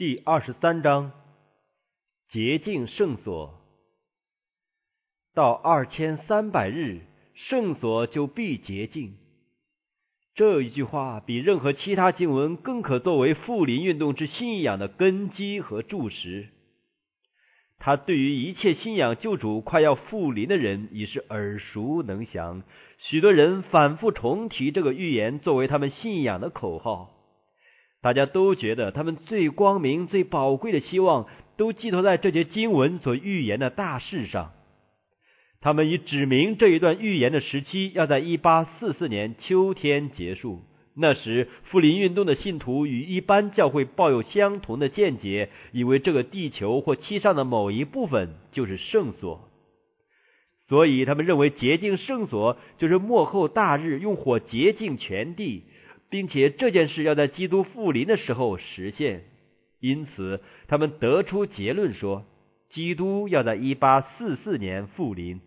第二十三章洁净圣所。到二千三百日，圣所就必洁净。这一句话比任何其他经文更可作为复临运动之信仰的根基和柱石。他对于一切信仰救主快要复临的人已是耳熟能详，许多人反复重提这个预言作为他们信仰的口号。大家都觉得他们最光明、最宝贵的希望都寄托在这节经文所预言的大事上。他们已指明这一段预言的时期要在一八四四年秋天结束。那时，复临运动的信徒与一般教会抱有相同的见解，以为这个地球或其上的某一部分就是圣所，所以他们认为洁净圣所就是末后大日用火洁净全地。并且这件事要在基督复临的时候实现，因此他们得出结论说，基督要在一八四四年复临。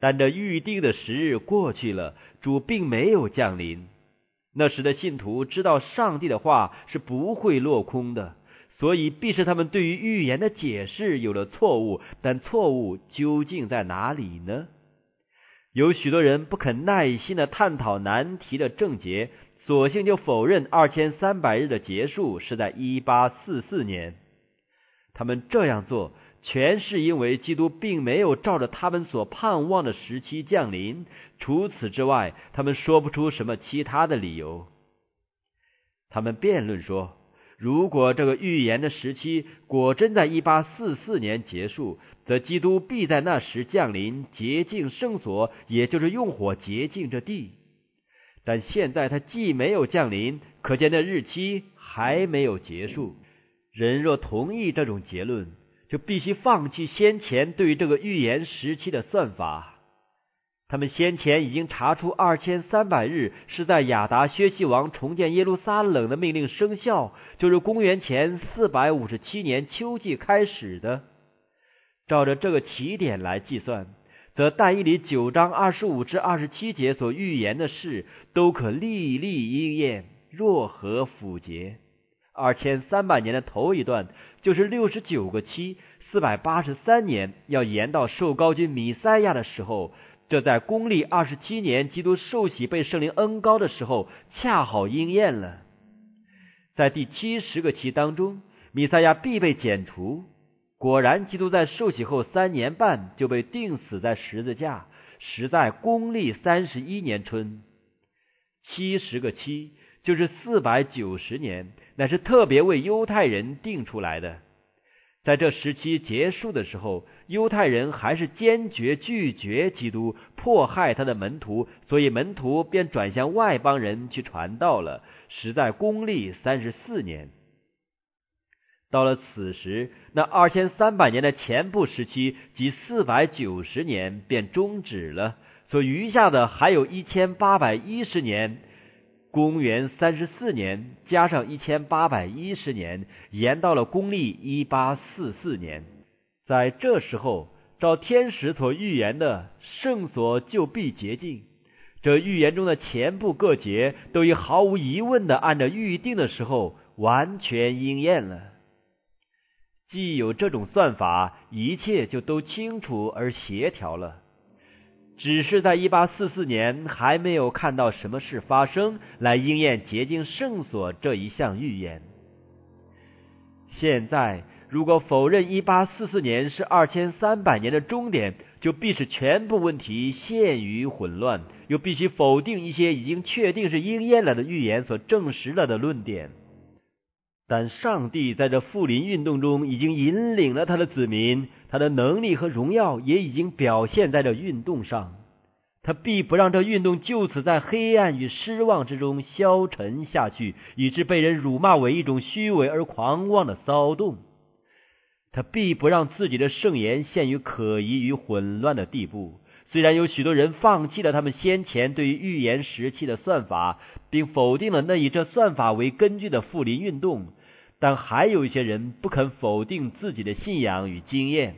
但这预定的时日过去了，主并没有降临。那时的信徒知道上帝的话是不会落空的，所以必是他们对于预言的解释有了错误。但错误究竟在哪里呢？有许多人不肯耐心的探讨难题的症结，索性就否认二千三百日的结束是在一八四四年。他们这样做，全是因为基督并没有照着他们所盼望的时期降临。除此之外，他们说不出什么其他的理由。他们辩论说。如果这个预言的时期果真在一八四四年结束，则基督必在那时降临，洁净圣所，也就是用火洁净这地。但现在他既没有降临，可见那日期还没有结束。人若同意这种结论，就必须放弃先前对于这个预言时期的算法。他们先前已经查出二千三百日是在亚达薛西王重建耶路撒冷的命令生效，就是公元前四百五十七年秋季开始的。照着这个起点来计算，则但以理九章二十五至二十七节所预言的事，都可历历应验，若何符节。二千三百年的头一段，就是六十九个期，四百八十三年，要延到受高君米赛亚的时候。这在公历二十七年，基督受洗被圣灵恩高的时候，恰好应验了。在第七十个期当中，弥赛亚必被剪除。果然，基督在受洗后三年半就被钉死在十字架，实在公历三十一年春。七十个期就是四百九十年，乃是特别为犹太人定出来的。在这时期结束的时候，犹太人还是坚决拒绝基督，迫害他的门徒，所以门徒便转向外邦人去传道了。实在公历三十四年，到了此时，那二千三百年的前部时期即四百九十年便终止了，所余下的还有一千八百一十年。公元三十四年加上一千八百一十年，延到了公历一八四四年。在这时候，照天使所预言的圣所就必洁净。这预言中的前部各节都已毫无疑问的按照预定的时候完全应验了。既有这种算法，一切就都清楚而协调了。只是在一八四四年还没有看到什么事发生来应验洁净圣所这一项预言。现在如果否认一八四四年是二千三百年的终点，就必使全部问题陷于混乱，又必须否定一些已经确定是应验了的预言所证实了的论点。但上帝在这复临运动中已经引领了他的子民，他的能力和荣耀也已经表现在这运动上。他必不让这运动就此在黑暗与失望之中消沉下去，以致被人辱骂为一种虚伪而狂妄的骚动。他必不让自己的圣言陷于可疑与混乱的地步。虽然有许多人放弃了他们先前对于预言时期的算法，并否定了那以这算法为根据的复临运动。但还有一些人不肯否定自己的信仰与经验，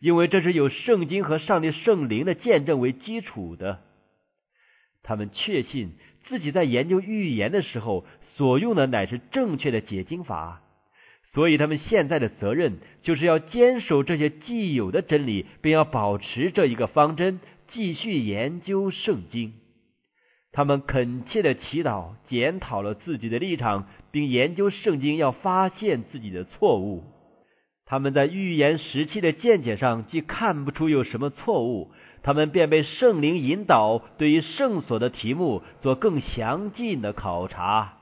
因为这是有圣经和上帝圣灵的见证为基础的。他们确信自己在研究预言的时候所用的乃是正确的解经法。所以，他们现在的责任就是要坚守这些既有的真理，并要保持这一个方针，继续研究圣经。他们恳切的祈祷，检讨了自己的立场，并研究圣经，要发现自己的错误。他们在预言时期的见解上，既看不出有什么错误，他们便被圣灵引导，对于圣所的题目做更详尽的考察。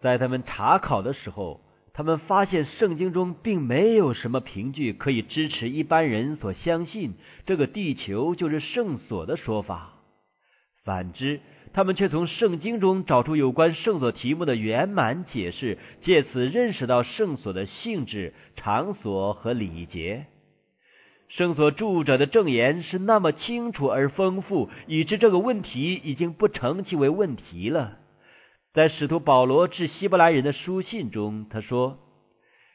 在他们查考的时候，他们发现圣经中并没有什么凭据可以支持一般人所相信这个地球就是圣所的说法。反之，他们却从圣经中找出有关圣所题目的圆满解释，借此认识到圣所的性质、场所和礼节。圣所著者的证言是那么清楚而丰富，以致这个问题已经不成其为问题了。在使徒保罗致希伯来人的书信中，他说：“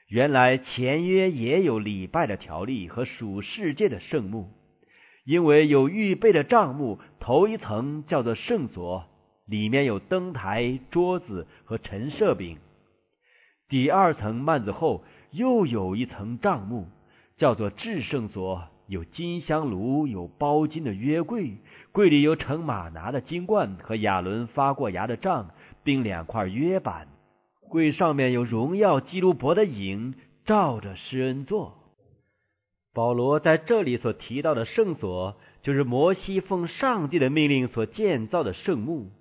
原来前约也有礼拜的条例和属世界的圣幕。”因为有预备的帐幕，头一层叫做圣所，里面有灯台、桌子和陈设饼；第二层幔子后又有一层帐幕，叫做至圣所，有金香炉，有包金的约柜，柜里有盛马拿的金冠和亚伦发过芽的杖，并两块约板。柜上面有荣耀基督伯的影，照着施恩座。保罗在这里所提到的圣所，就是摩西奉上帝的命令所建造的圣墓。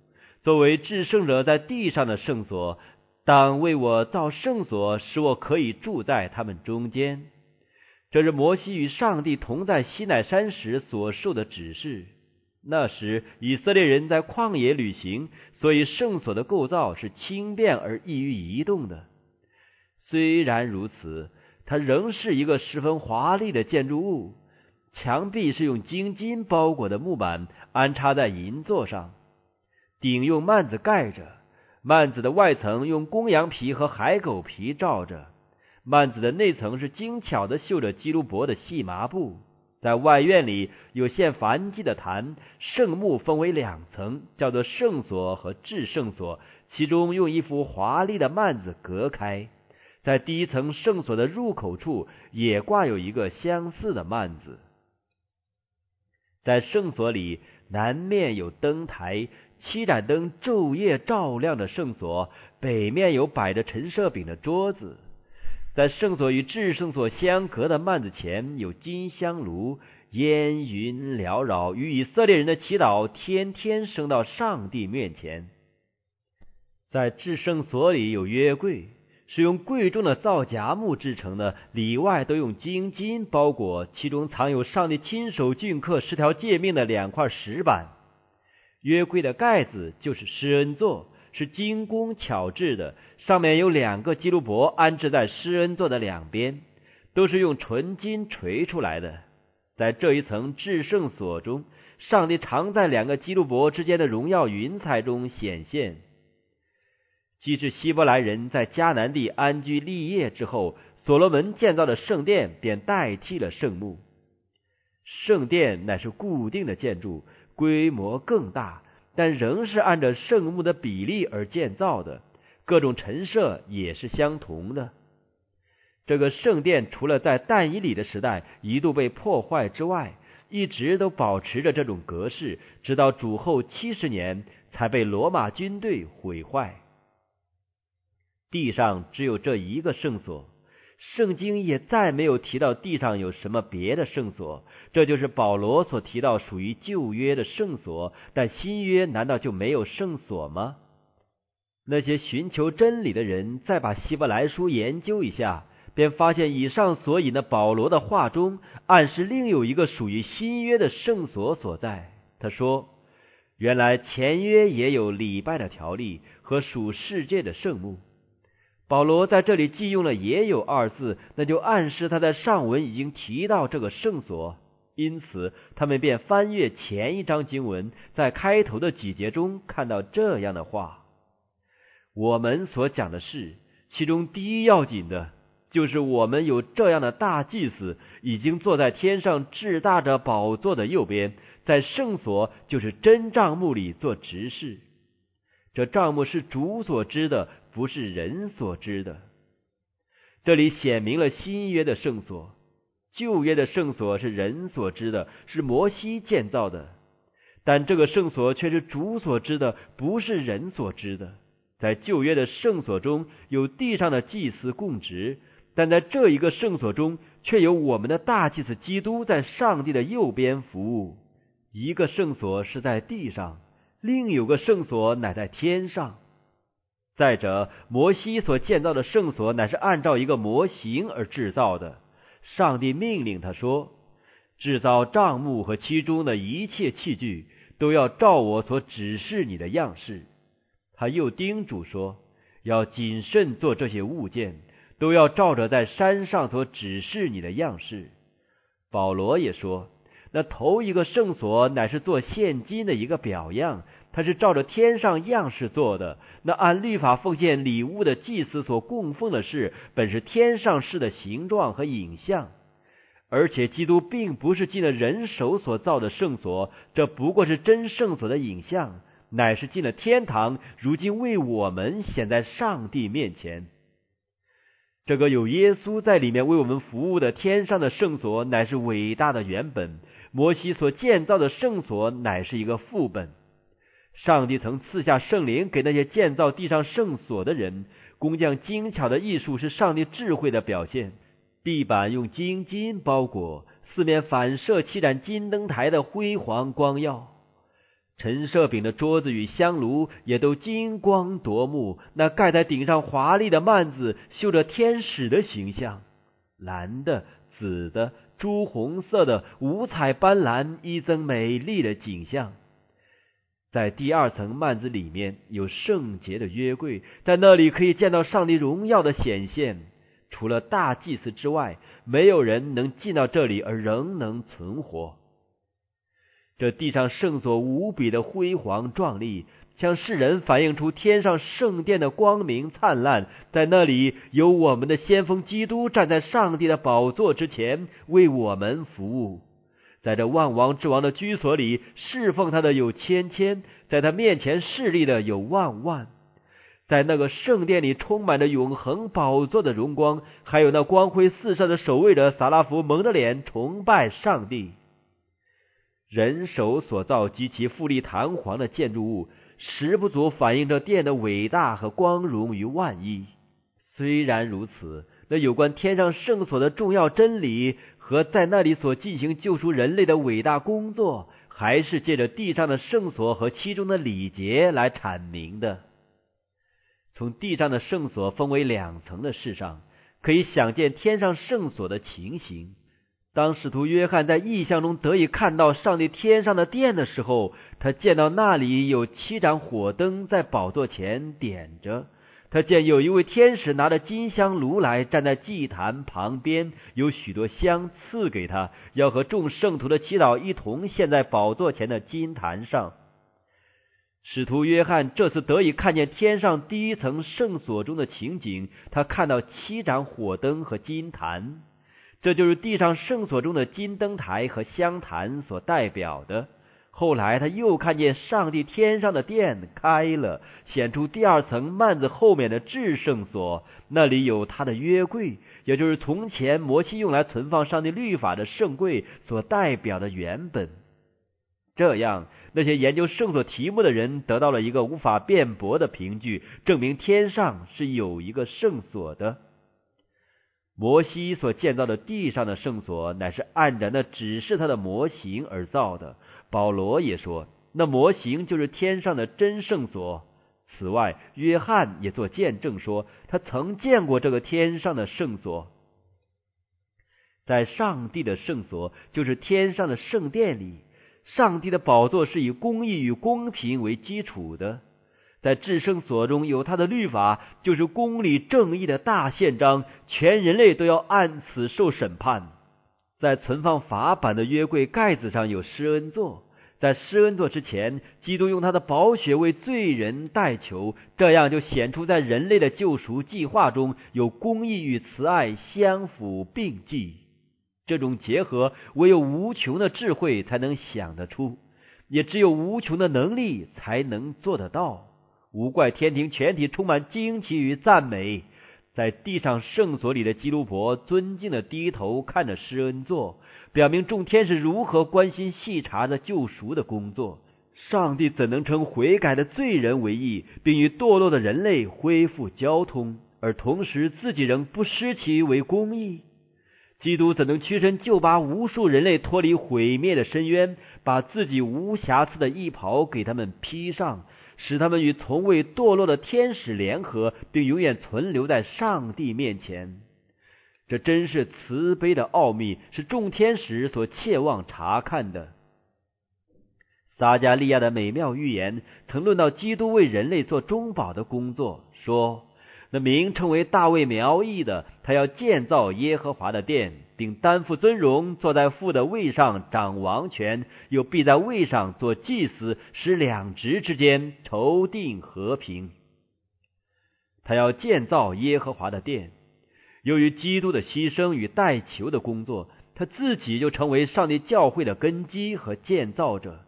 作为至圣者在地上的圣所，当为我造圣所，使我可以住在他们中间。这是摩西与上帝同在西奈山时所受的指示。那时以色列人在旷野旅行，所以圣所的构造是轻便而易于移动的。虽然如此。它仍是一个十分华丽的建筑物，墙壁是用金金包裹的木板安插在银座上，顶用幔子盖着，幔子的外层用公羊皮和海狗皮罩着，幔子的内层是精巧的绣着基督伯的细麻布。在外院里有献燔祭的坛，圣墓分为两层，叫做圣所和至圣所，其中用一幅华丽的幔子隔开。在第一层圣所的入口处，也挂有一个相似的幔子。在圣所里，南面有灯台，七盏灯昼夜照亮着圣所；北面有摆着陈设饼的桌子。在圣所与至圣所相隔的幔子前，有金香炉，烟云缭绕，与以色列人的祈祷天天升到上帝面前。在至圣所里有约柜。是用贵重的皂荚木制成的，里外都用金金包裹，其中藏有上帝亲手镌刻十条诫命的两块石板。约柜的盖子就是施恩座，是精工巧制的，上面有两个基路伯安置在施恩座的两边，都是用纯金锤出来的。在这一层至圣所中，上帝常在两个基路伯之间的荣耀云彩中显现。即是希伯来人在迦南地安居立业之后，所罗门建造的圣殿便代替了圣墓。圣殿乃是固定的建筑，规模更大，但仍是按照圣墓的比例而建造的，各种陈设也是相同的。这个圣殿除了在但以里的时代一度被破坏之外，一直都保持着这种格式，直到主后七十年才被罗马军队毁坏。地上只有这一个圣所，圣经也再没有提到地上有什么别的圣所。这就是保罗所提到属于旧约的圣所，但新约难道就没有圣所吗？那些寻求真理的人再把希伯来书研究一下，便发现以上所引的保罗的话中暗示另有一个属于新约的圣所所在。他说：“原来前约也有礼拜的条例和属世界的圣物。”保罗在这里既用了“也有”二字，那就暗示他在上文已经提到这个圣所，因此他们便翻阅前一章经文，在开头的几节中看到这样的话：我们所讲的是，其中第一要紧的，就是我们有这样的大祭司，已经坐在天上至大者宝座的右边，在圣所，就是真帐幕里做执事。这账目是主所知的，不是人所知的。这里显明了新约的圣所，旧约的圣所是人所知的，是摩西建造的。但这个圣所却是主所知的，不是人所知的。在旧约的圣所中有地上的祭司供职，但在这一个圣所中，却有我们的大祭司基督在上帝的右边服务。一个圣所是在地上，另有个圣所乃在天上。再者，摩西所建造的圣所乃是按照一个模型而制造的。上帝命令他说：“制造帐幕和其中的一切器具。”都要照我所指示你的样式。他又叮嘱说，要谨慎做这些物件，都要照着在山上所指示你的样式。保罗也说，那头一个圣所乃是做现金的一个表样，他是照着天上样式做的。那按律法奉献礼物的祭司所供奉的事，本是天上式的形状和影像。而且，基督并不是进了人手所造的圣所，这不过是真圣所的影像，乃是进了天堂，如今为我们显在上帝面前。这个有耶稣在里面为我们服务的天上的圣所，乃是伟大的原本。摩西所建造的圣所，乃是一个副本。上帝曾赐下圣灵给那些建造地上圣所的人，工匠精巧的艺术是上帝智慧的表现。地板用金金包裹，四面反射七盏金灯台的辉煌光耀。陈设饼的桌子与香炉也都金光夺目。那盖在顶上华丽的幔子，绣着天使的形象，蓝的、紫的、朱红色的，五彩斑斓，一增美丽的景象。在第二层幔子里面有圣洁的约柜，在那里可以见到上帝荣耀的显现。除了大祭司之外，没有人能进到这里而仍能存活。这地上圣所无比的辉煌壮丽，向世人反映出天上圣殿的光明灿烂。在那里有我们的先锋基督站在上帝的宝座之前为我们服务。在这万王之王的居所里侍奉他的有千千，在他面前侍立的有万万。在那个圣殿里，充满着永恒宝座的荣光，还有那光辉四射的守卫者撒拉夫蒙着脸崇拜上帝。人手所造极其富丽堂皇的建筑物，实不足反映这殿的伟大和光荣于万一。虽然如此，那有关天上圣所的重要真理和在那里所进行救赎人类的伟大工作，还是借着地上的圣所和其中的礼节来阐明的。从地上的圣所分为两层的世上，可以想见天上圣所的情形。当使徒约翰在异象中得以看到上帝天上的殿的时候，他见到那里有七盏火灯在宝座前点着。他见有一位天使拿着金香炉来站在祭坛旁边，有许多香赐给他，要和众圣徒的祈祷一同献在宝座前的金坛上。使徒约翰这次得以看见天上第一层圣所中的情景，他看到七盏火灯和金坛，这就是地上圣所中的金灯台和香坛所代表的。后来他又看见上帝天上的殿开了，显出第二层幔子后面的至圣所，那里有他的约柜，也就是从前摩西用来存放上帝律法的圣柜所代表的原本。这样。那些研究圣所题目的人得到了一个无法辩驳的凭据，证明天上是有一个圣所的。摩西所建造的地上的圣所，乃是按着那指示他的模型而造的。保罗也说，那模型就是天上的真圣所。此外，约翰也做见证说，他曾见过这个天上的圣所。在上帝的圣所，就是天上的圣殿里。上帝的宝座是以公义与公平为基础的，在至圣所中有他的律法，就是公理正义的大宪章，全人类都要按此受审判。在存放法版的约柜盖子上有施恩座，在施恩座之前，基督用他的宝血为罪人代求，这样就显出在人类的救赎计划中有公义与慈爱相辅并济。这种结合，唯有无穷的智慧才能想得出，也只有无穷的能力才能做得到。无怪天庭全体充满惊奇与赞美。在地上圣所里的基督伯尊敬的低头看着施恩座，表明众天使如何关心细查的救赎的工作。上帝怎能称悔改的罪人为义，并与堕落的人类恢复交通，而同时自己仍不失其为公义？基督怎能屈身就把无数人类脱离毁灭的深渊，把自己无瑕疵的衣袍给他们披上？使他们与从未堕落的天使联合，并永远存留在上帝面前。这真是慈悲的奥秘，是众天使所切望查看的。撒加利亚的美妙预言曾论到基督为人类做中保的工作，说。那名称为大卫苗裔的，他要建造耶和华的殿，并担负尊荣，坐在父的位上掌王权，又必在位上做祭司，使两职之间筹定和平。他要建造耶和华的殿，由于基督的牺牲与代求的工作，他自己就成为上帝教会的根基和建造者。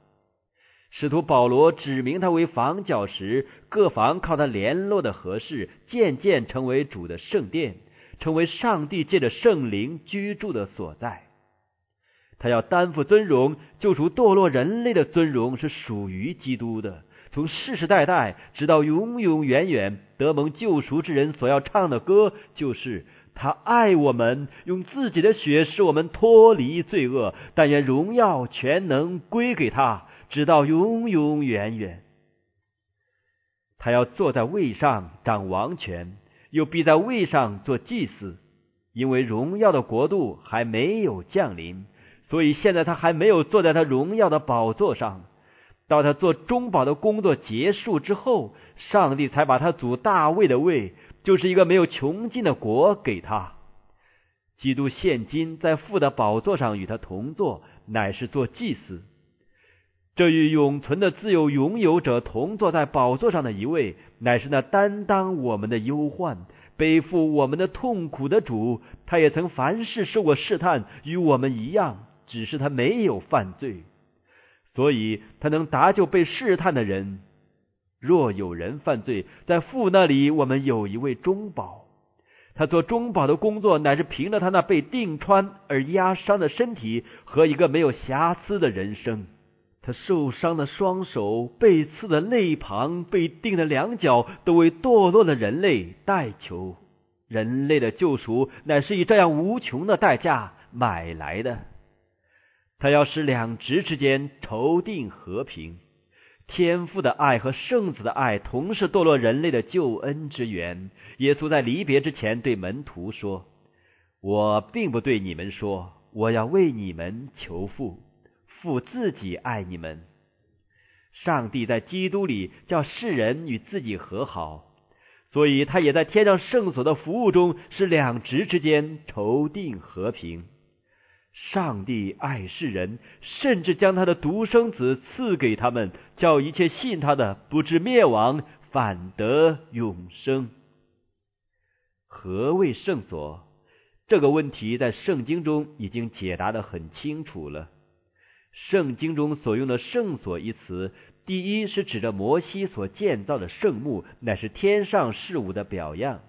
使徒保罗指明他为房角石，各房靠他联络的合适，渐渐成为主的圣殿，成为上帝借着圣灵居住的所在。他要担负尊荣，救赎堕落人类的尊荣是属于基督的，从世世代代直到永永远远，得蒙救赎之人所要唱的歌，就是他爱我们，用自己的血使我们脱离罪恶，但愿荣耀全能归给他。直到永永远远，他要坐在位上掌王权，又必在位上做祭司。因为荣耀的国度还没有降临，所以现在他还没有坐在他荣耀的宝座上。到他做中保的工作结束之后，上帝才把他祖大卫的位，就是一个没有穷尽的国给他。基督现今在父的宝座上与他同坐，乃是做祭司。这与永存的自由拥有者同坐在宝座上的一位，乃是那担当我们的忧患、背负我们的痛苦的主。他也曾凡事受过试探，与我们一样，只是他没有犯罪，所以他能搭救被试探的人。若有人犯罪，在父那里，我们有一位中保。他做中保的工作，乃是凭着他那被钉穿而压伤的身体和一个没有瑕疵的人生。他受伤的双手、被刺的肋旁、被钉的两脚，都为堕落的人类代求。人类的救赎乃是以这样无穷的代价买来的。他要使两职之间筹定和平。天父的爱和圣子的爱同是堕落人类的救恩之源。耶稣在离别之前对门徒说：“我并不对你们说，我要为你们求父。”父自己爱你们，上帝在基督里叫世人与自己和好，所以他也在天上圣所的服务中使两职之间筹定和平。上帝爱世人，甚至将他的独生子赐给他们，叫一切信他的不至灭亡，反得永生。何谓圣所？这个问题在圣经中已经解答的很清楚了。圣经中所用的“圣所”一词，第一是指着摩西所建造的圣墓，乃是天上事物的表样；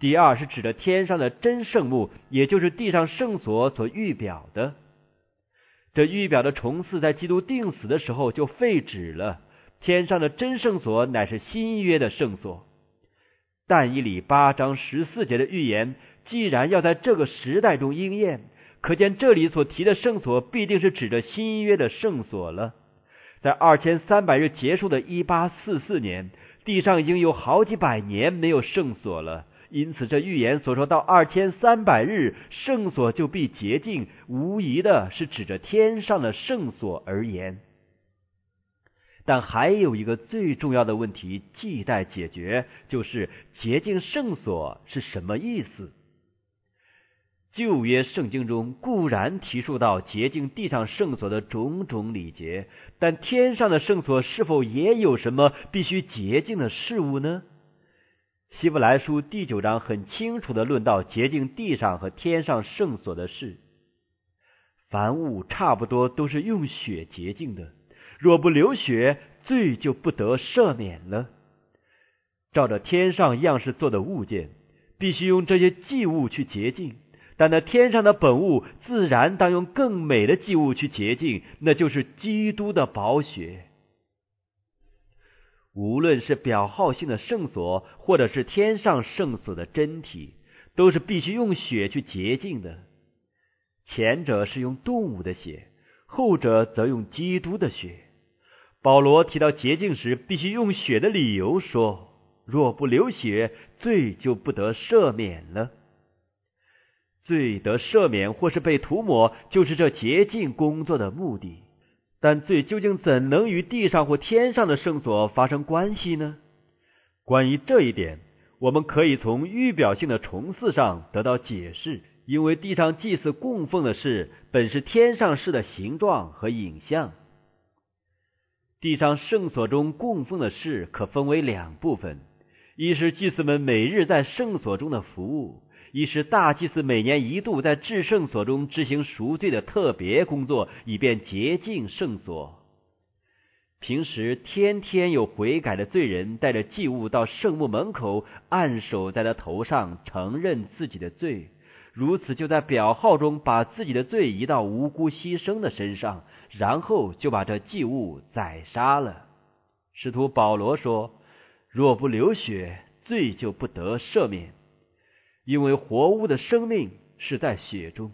第二是指着天上的真圣墓，也就是地上圣所所预表的。这预表的重祀在基督定死的时候就废止了。天上的真圣所乃是新约的圣所。但以理八章十四节的预言，既然要在这个时代中应验。可见这里所提的圣所必定是指着新约的圣所了。在二千三百日结束的一八四四年，地上已经有好几百年没有圣所了。因此，这预言所说到二千三百日圣所就必洁净，无疑的是指着天上的圣所而言。但还有一个最重要的问题亟待解决，就是洁净圣所是什么意思？旧约圣经中固然提述到洁净地上圣所的种种礼节，但天上的圣所是否也有什么必须洁净的事物呢？希伯来书第九章很清楚的论到洁净地上和天上圣所的事。凡物差不多都是用血洁净的，若不流血，罪就不得赦免了。照着天上样式做的物件，必须用这些祭物去洁净。但那天上的本物，自然当用更美的祭物去洁净，那就是基督的宝血。无论是表号性的圣所，或者是天上圣所的真体，都是必须用血去洁净的。前者是用动物的血，后者则用基督的血。保罗提到洁净时必须用血的理由说：若不流血，罪就不得赦免了。罪得赦免或是被涂抹，就是这洁净工作的目的。但罪究竟怎能与地上或天上的圣所发生关系呢？关于这一点，我们可以从预表性的重祀上得到解释。因为地上祭祀供奉的事，本是天上事的形状和影像。地上圣所中供奉的事可分为两部分：一是祭司们每日在圣所中的服务；一是大祭司每年一度在至圣所中执行赎罪的特别工作，以便洁净圣所。平时天天有悔改的罪人带着祭物到圣墓门口，按手在他头上，承认自己的罪。如此，就在表号中把自己的罪移到无辜牺牲的身上，然后就把这祭物宰杀了。使徒保罗说：“若不流血，罪就不得赦免，因为活物的生命是在血中。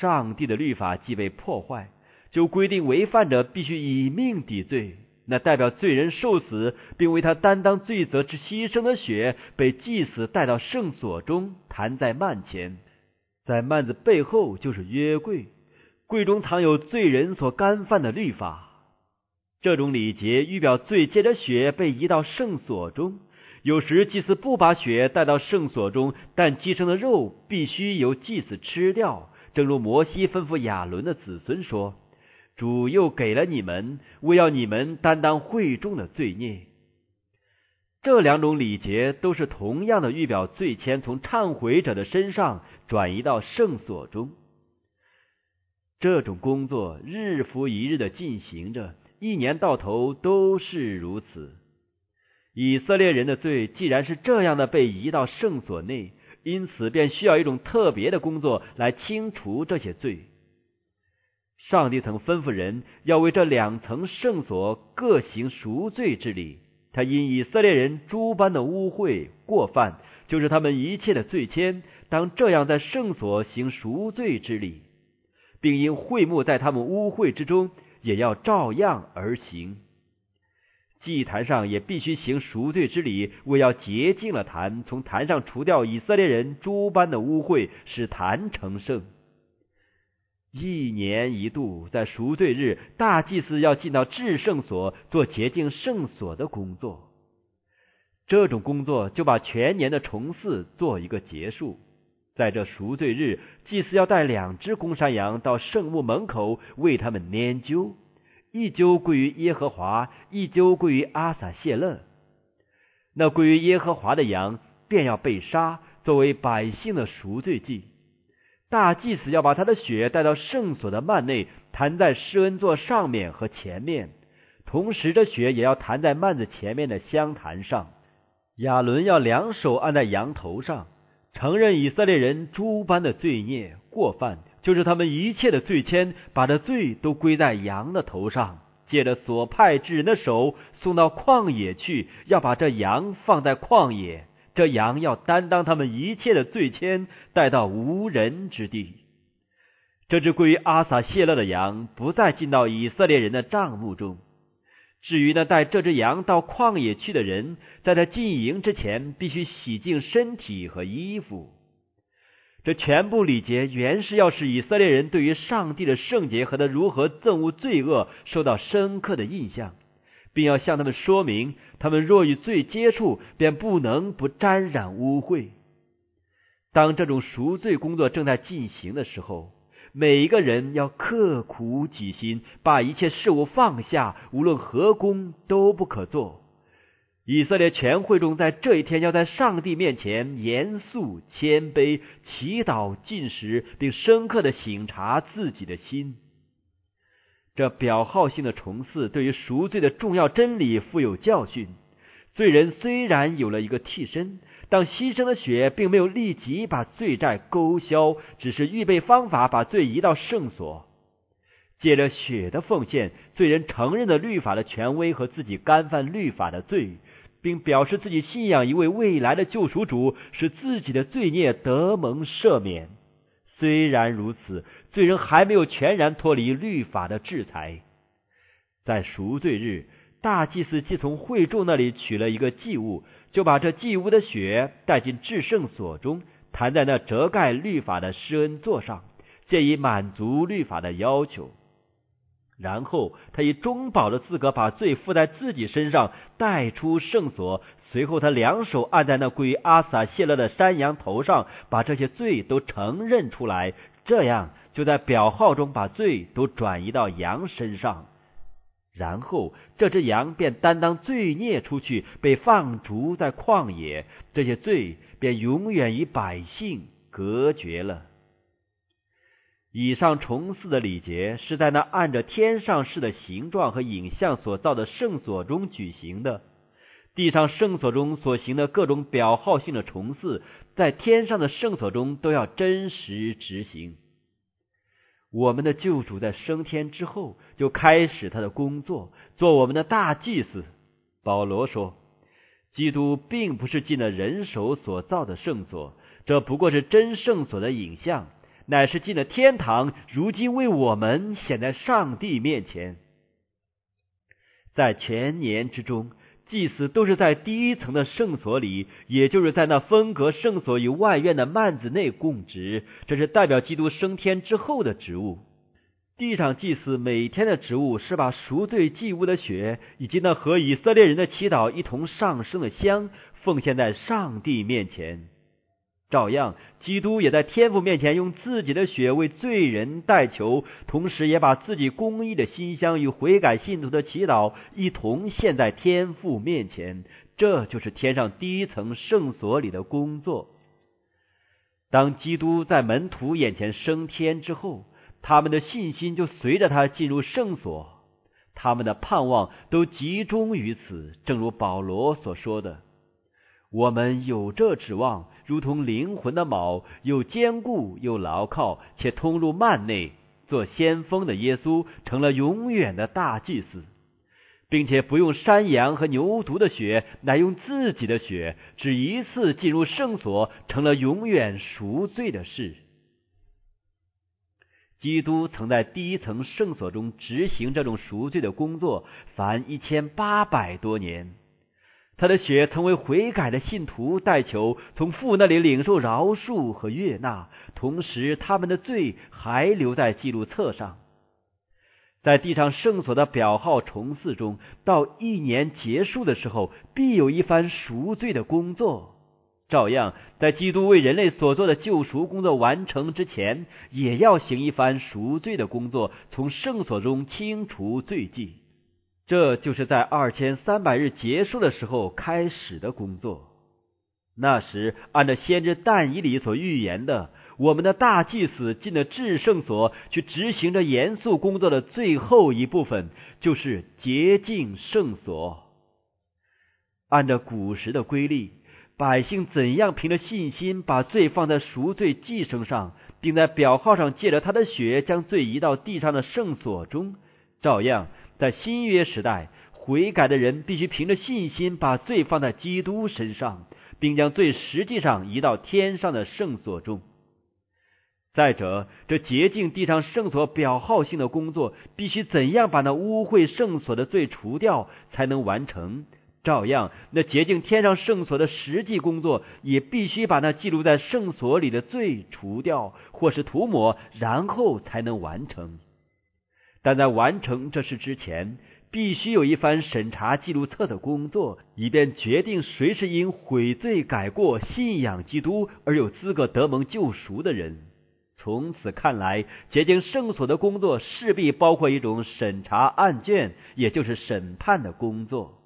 上帝的律法既被破坏，就规定违犯者必须以命抵罪。”那代表罪人受死，并为他担当罪责之牺牲的血，被祭司带到圣所中，弹在幔前。在幔子背后就是约柜，柜中藏有罪人所干犯的律法。这种礼节预表罪借着血被移到圣所中。有时祭司不把血带到圣所中，但寄生的肉必须由祭司吃掉。正如摩西吩咐亚伦的子孙说。主又给了你们，为要你们担当会众的罪孽。这两种礼节都是同样的预表罪愆从忏悔者的身上转移到圣所中。这种工作日复一日的进行着，一年到头都是如此。以色列人的罪既然是这样的被移到圣所内，因此便需要一种特别的工作来清除这些罪。上帝曾吩咐人要为这两层圣所各行赎罪之礼。他因以色列人诸般的污秽过犯，就是他们一切的罪愆，当这样在圣所行赎罪之礼，并因会幕在他们污秽之中，也要照样而行。祭坛上也必须行赎罪之礼，为要洁净了坛，从坛上除掉以色列人诸般的污秽，使坛成圣。一年一度，在赎罪日，大祭司要进到至圣所做洁净圣所的工作。这种工作就把全年的重祀做一个结束。在这赎罪日，祭司要带两只公山羊到圣墓门口为他们拈阄，一阄归于耶和华，一阄归于阿撒谢勒。那归于耶和华的羊便要被杀，作为百姓的赎罪祭。大祭司要把他的血带到圣所的幔内，弹在施恩座上面和前面，同时这血也要弹在幔子前面的香坛上。亚伦要两手按在羊头上，承认以色列人诸般的罪孽过犯，就是他们一切的罪愆，把这罪都归在羊的头上，借着所派之人的手送到旷野去，要把这羊放在旷野。这羊要担当他们一切的罪愆，带到无人之地。这只归于阿撒谢勒的羊，不再进到以色列人的帐幕中。至于那带这只羊到旷野去的人，在他进营之前，必须洗净身体和衣服。这全部礼节原是要使以色列人对于上帝的圣洁和他如何憎恶罪恶受到深刻的印象。并要向他们说明，他们若与罪接触，便不能不沾染污秽。当这种赎罪工作正在进行的时候，每一个人要刻苦己心，把一切事物放下，无论何工都不可做。以色列全会众在这一天要在上帝面前严肃谦卑，祈祷进食，并深刻的省察自己的心。这表号性的重祀对于赎罪的重要真理富有教训。罪人虽然有了一个替身，但牺牲的血并没有立即把罪债勾销，只是预备方法把罪移到圣所。借着血的奉献，罪人承认了律法的权威和自己干犯律法的罪，并表示自己信仰一位未来的救赎主，使自己的罪孽得蒙赦免。虽然如此，罪人还没有全然脱离律法的制裁。在赎罪日，大祭司既从会众那里取了一个祭物，就把这祭物的血带进至圣所中，弹在那遮盖律法的施恩座上，借以满足律法的要求。然后他以中保的资格把罪负在自己身上，带出圣所。随后他两手按在那归阿撒谢勒的山羊头上，把这些罪都承认出来。这样就在表号中把罪都转移到羊身上。然后这只羊便担当罪孽出去，被放逐在旷野。这些罪便永远与百姓隔绝了。以上重祀的礼节是在那按着天上式的形状和影像所造的圣所中举行的。地上圣所中所行的各种表号性的重祀，在天上的圣所中都要真实执行。我们的救主在升天之后就开始他的工作，做我们的大祭司。保罗说：“基督并不是进了人手所造的圣所，这不过是真圣所的影像。”乃是进了天堂，如今为我们显在上帝面前。在全年之中，祭司都是在第一层的圣所里，也就是在那分隔圣所与外院的幔子内供职。这是代表基督升天之后的职务。地上祭司每天的职务是把赎罪祭物的血，以及那和以色列人的祈祷一同上升的香，奉献在上帝面前。照样，基督也在天父面前用自己的血为罪人代求，同时也把自己公义的馨香与悔改信徒的祈祷一同献在天父面前。这就是天上第一层圣所里的工作。当基督在门徒眼前升天之后，他们的信心就随着他进入圣所，他们的盼望都集中于此。正如保罗所说的：“我们有这指望。”如同灵魂的锚，又坚固又牢靠，且通入幔内。做先锋的耶稣成了永远的大祭司，并且不用山羊和牛犊的血，乃用自己的血，只一次进入圣所，成了永远赎罪的事。基督曾在第一层圣所中执行这种赎罪的工作，凡一千八百多年。他的血曾为悔改的信徒代求，从父那里领受饶恕和悦纳，同时他们的罪还留在记录册上。在地上圣所的表号重祀中，到一年结束的时候，必有一番赎罪的工作。照样，在基督为人类所做的救赎工作完成之前，也要行一番赎罪的工作，从圣所中清除罪迹。这就是在二千三百日结束的时候开始的工作。那时，按照先知但以里所预言的，我们的大祭司进了至圣所，去执行着严肃工作的最后一部分，就是洁净圣所。按照古时的规律，百姓怎样凭着信心把罪放在赎罪祭牲上，并在表号上借着他的血将罪移到地上的圣所中，照样。在新约时代，悔改的人必须凭着信心把罪放在基督身上，并将罪实际上移到天上的圣所中。再者，这洁净地上圣所表号性的工作，必须怎样把那污秽圣所的罪除掉才能完成？照样，那洁净天上圣所的实际工作，也必须把那记录在圣所里的罪除掉，或是涂抹，然后才能完成。但在完成这事之前，必须有一番审查记录册的工作，以便决定谁是因悔罪改过、信仰基督而有资格得蒙救赎的人。从此看来，洁净圣所的工作势必包括一种审查案卷，也就是审判的工作。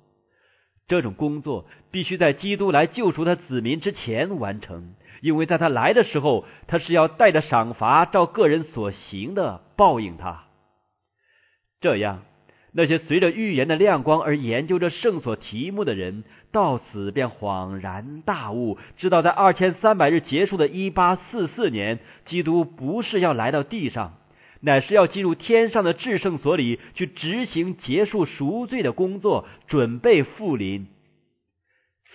这种工作必须在基督来救赎他子民之前完成，因为在他来的时候，他是要带着赏罚，照个人所行的报应他。这样，那些随着预言的亮光而研究着圣所题目的人，到此便恍然大悟，知道在二千三百日结束的一八四四年，基督不是要来到地上，乃是要进入天上的至圣所里去执行结束赎罪的工作，准备复临。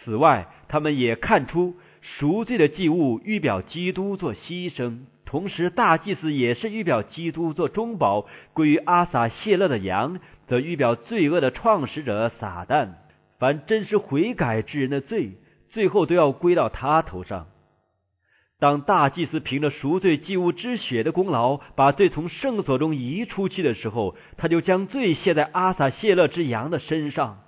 此外，他们也看出赎罪的祭物预表基督做牺牲。同时，大祭司也是预表基督做中保，归于阿撒谢勒的羊，则预表罪恶的创始者撒旦。凡真实悔改之人的罪，最后都要归到他头上。当大祭司凭着赎罪祭物之血的功劳，把罪从圣所中移出去的时候，他就将罪卸在阿撒谢勒之羊的身上。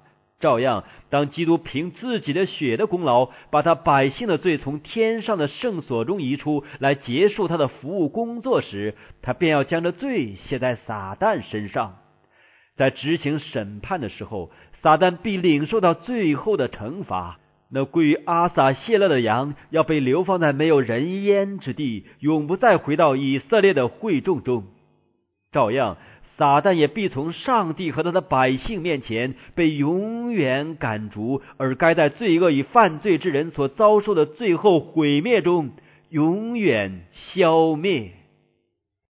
照样，当基督凭自己的血的功劳，把他百姓的罪从天上的圣所中移出来，结束他的服务工作时，他便要将这罪卸在撒旦身上。在执行审判的时候，撒旦必领受到最后的惩罚。那归于阿撒谢勒的羊，要被流放在没有人烟之地，永不再回到以色列的会众中。照样。撒旦也必从上帝和他的百姓面前被永远赶逐，而该在罪恶与犯罪之人所遭受的最后毁灭中永远消灭。